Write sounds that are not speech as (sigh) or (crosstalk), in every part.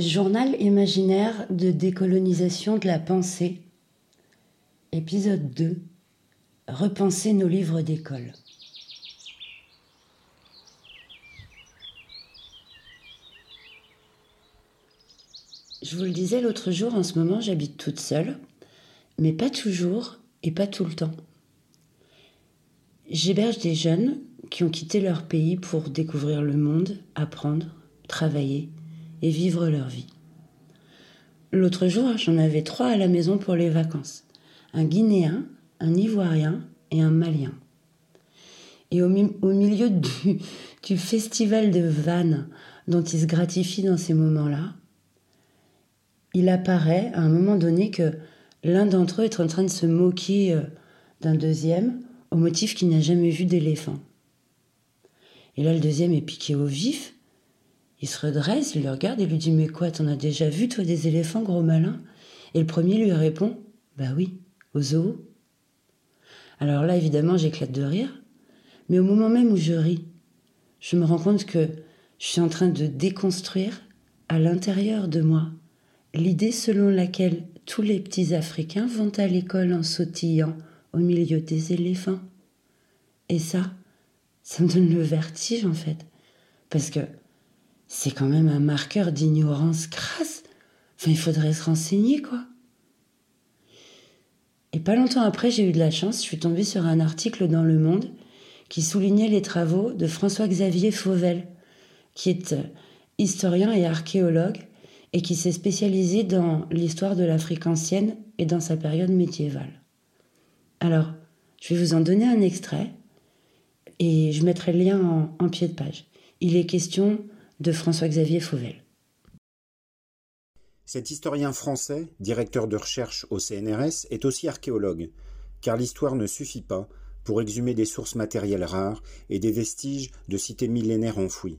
Journal imaginaire de décolonisation de la pensée, épisode 2 Repenser nos livres d'école. Je vous le disais l'autre jour, en ce moment j'habite toute seule, mais pas toujours et pas tout le temps. J'héberge des jeunes qui ont quitté leur pays pour découvrir le monde, apprendre, travailler et vivre leur vie. L'autre jour, j'en avais trois à la maison pour les vacances. Un Guinéen, un Ivoirien et un Malien. Et au, milieu (laughs) du, festival de vannes dont il se gratifie dans ces moments-là, il apparaît à un moment donné que l'un d'entre eux est en train de se moquer euh, d'un deuxième au motif qu'il n'a jamais vu d'éléphant. Et là, le deuxième est piqué au vif il se redresse, il le regarde et lui dit Mais quoi, t'en as déjà vu, toi, des éléphants, gros malin Et le premier lui répond Bah oui, au zoo. Alors là, évidemment, j'éclate de rire, mais au moment même où je ris, je me rends compte que je suis en train de déconstruire à l'intérieur de moi l'idée selon laquelle tous les petits Africains vont à l'école en sautillant au milieu des éléphants. Et ça, ça me donne le vertige en fait. Parce que c'est quand même un marqueur d'ignorance crasse. Enfin, il faudrait se renseigner, quoi. Et pas longtemps après, j'ai eu de la chance, je suis tombée sur un article dans Le Monde qui soulignait les travaux de François-Xavier Fauvel, qui est euh, historien et archéologue et qui s'est spécialisé dans l'histoire de l'Afrique ancienne et dans sa période médiévale. Alors, je vais vous en donner un extrait et je mettrai le lien en, en pied de page. Il est question de François-Xavier Fauvel. Cet historien français, directeur de recherche au CNRS, est aussi archéologue, car l'histoire ne suffit pas pour exhumer des sources matérielles rares et des vestiges de cités millénaires enfouies,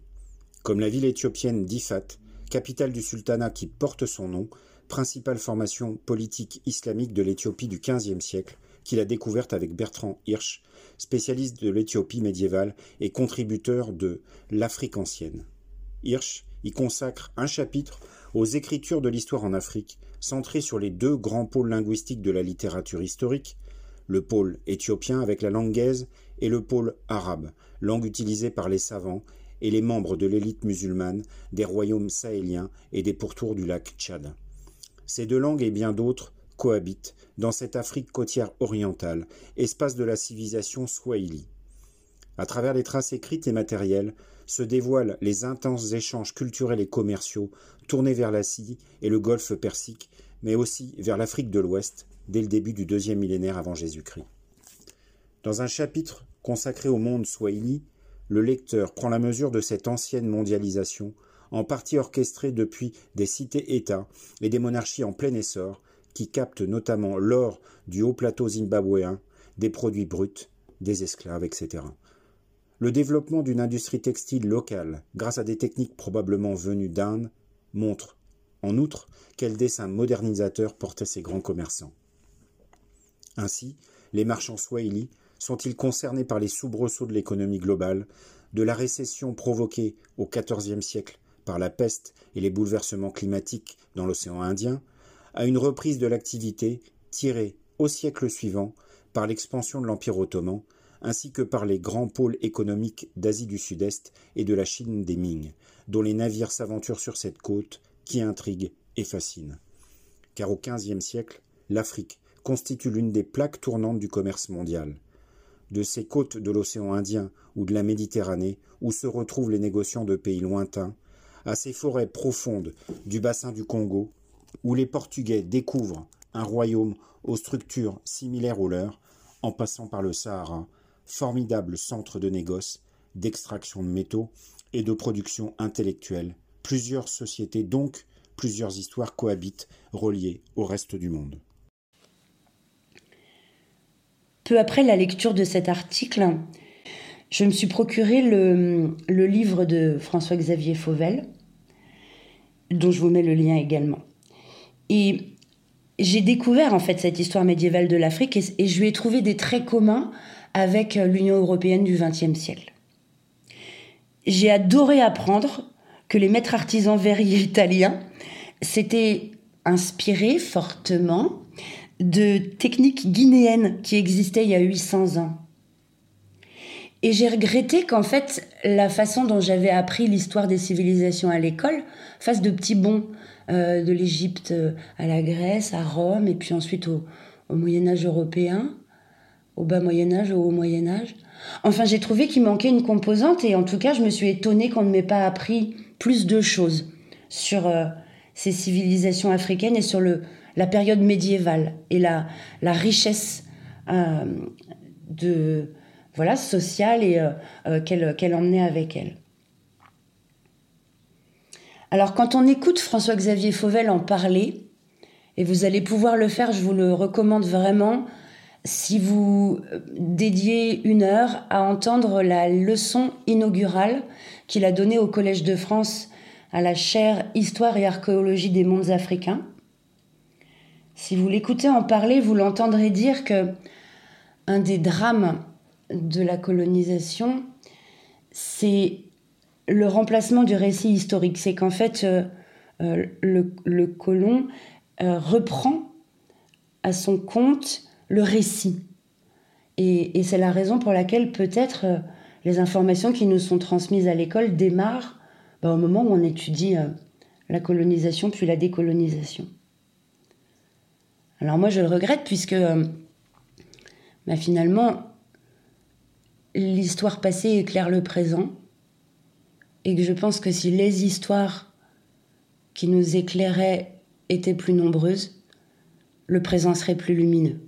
comme la ville éthiopienne d'Ifat, capitale du sultanat qui porte son nom, principale formation politique islamique de l'Éthiopie du XVe siècle, qu'il a découverte avec Bertrand Hirsch, spécialiste de l'Éthiopie médiévale et contributeur de l'Afrique ancienne. Hirsch y consacre un chapitre aux écritures de l'histoire en Afrique, centré sur les deux grands pôles linguistiques de la littérature historique, le pôle éthiopien avec la langue gaze et le pôle arabe, langue utilisée par les savants et les membres de l'élite musulmane des royaumes sahéliens et des pourtours du lac Tchad. Ces deux langues et bien d'autres cohabitent dans cette Afrique côtière orientale, espace de la civilisation swahili. À travers les traces écrites et matérielles, se dévoilent les intenses échanges culturels et commerciaux tournés vers l'Asie et le golfe Persique, mais aussi vers l'Afrique de l'Ouest dès le début du deuxième millénaire avant Jésus-Christ. Dans un chapitre consacré au monde swahili, le lecteur prend la mesure de cette ancienne mondialisation, en partie orchestrée depuis des cités-États et des monarchies en plein essor, qui captent notamment l'or du haut plateau zimbabwéen, des produits bruts, des esclaves, etc. Le développement d'une industrie textile locale, grâce à des techniques probablement venues d'Inde, montre, en outre, quel dessin modernisateur portaient ces grands commerçants. Ainsi, les marchands swahili sont-ils concernés par les soubresauts de l'économie globale, de la récession provoquée au XIVe siècle par la peste et les bouleversements climatiques dans l'océan Indien, à une reprise de l'activité tirée au siècle suivant par l'expansion de l'Empire ottoman ainsi que par les grands pôles économiques d'Asie du Sud-Est et de la Chine des Ming, dont les navires s'aventurent sur cette côte qui intrigue et fascine. Car au XVe siècle, l'Afrique constitue l'une des plaques tournantes du commerce mondial. De ces côtes de l'océan Indien ou de la Méditerranée, où se retrouvent les négociants de pays lointains, à ces forêts profondes du bassin du Congo, où les Portugais découvrent un royaume aux structures similaires aux leurs, en passant par le Sahara, formidable centre de négoce, d'extraction de métaux et de production intellectuelle. Plusieurs sociétés, donc plusieurs histoires cohabitent, reliées au reste du monde. Peu après la lecture de cet article, je me suis procuré le, livre de François-Xavier Fauvel, dont je vous mets le lien également. Et j'ai découvert en fait cette histoire médiévale de l'Afrique et, et, je lui ai trouvé des traits communs avec l'Union européenne du XXe siècle. J'ai adoré apprendre que les maîtres artisans verriers italiens c'était inspiré fortement de techniques guinéennes qui existaient il y a 800 ans. Et j'ai regretté qu'en fait, la façon dont j'avais appris l'histoire des civilisations à l'école fasse de petits bons euh, de l'Égypte euh, à la Grèce, à Rome, et puis ensuite au Moyen Âge européen, au bas Moyen Âge, au haut Moyen Âge. Enfin, j'ai trouvé qu'il manquait une composante, et en tout cas, je me suis étonnée qu'on ne m'ait pas appris plus de choses sur euh, ces civilisations africaines et sur la période médiévale et la, richesse de voilà, sociale et euh, euh, qu'elle emmenait avec elle. Alors quand on écoute François-Xavier Fauvel en parler, et vous allez pouvoir le faire, je vous le recommande vraiment, si vous euh, dédiez une heure à entendre la leçon inaugurale qu'il a donnée au Collège de France à la chaire Histoire et archéologie des mondes africains. Si vous l'écoutez en parler, vous l'entendrez dire que un des drames de la colonisation, c'est le remplacement du récit historique. C'est qu'en fait, euh, euh, le, colon reprend à son compte le récit. Et, c'est la raison pour laquelle peut-être les informations qui nous sont transmises à l'école démarrent bah, au moment où on étudie la colonisation puis la décolonisation. Alors moi je le regrette puisque bah, finalement l'histoire passée éclaire le présent et que je pense que si les histoires qui nous éclairaient étaient plus nombreuses, le présent serait plus lumineux.